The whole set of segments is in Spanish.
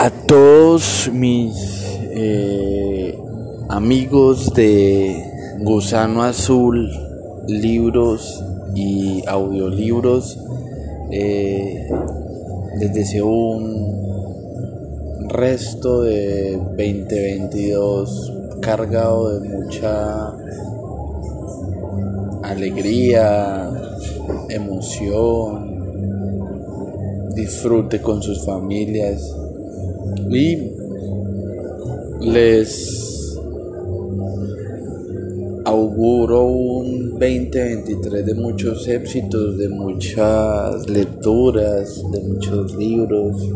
a todos mis eh, amigos de Gusano Azul, libros y audiolibros. Eh, les deseo un resto de 2022 cargado de mucha alegría, emoción, disfrute con sus familias y les auguro un 2023 de muchos éxitos, de muchas lecturas, de muchos libros,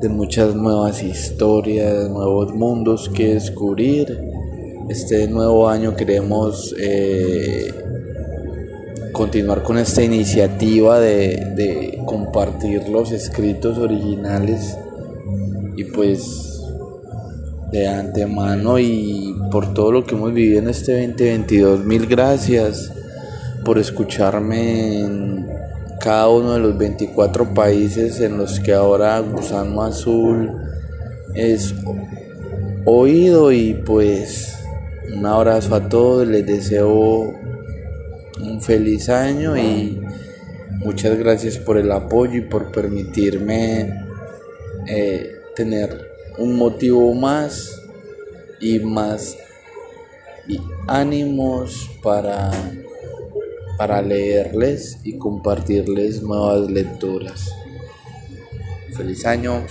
de muchas nuevas historias, nuevos mundos que descubrir. Este nuevo año queremos eh, continuar con esta iniciativa de, de compartir los escritos originales y pues de antemano y por todo lo que hemos vivido en este 2022. Mil gracias por escucharme en cada uno de los 24 países en los que ahora Gusano Azul es oído y pues un abrazo a todos, les deseo un feliz año y muchas gracias por el apoyo y por permitirme eh, tener un motivo más y más ánimos para, para leerles y compartirles nuevas lecturas. Feliz año.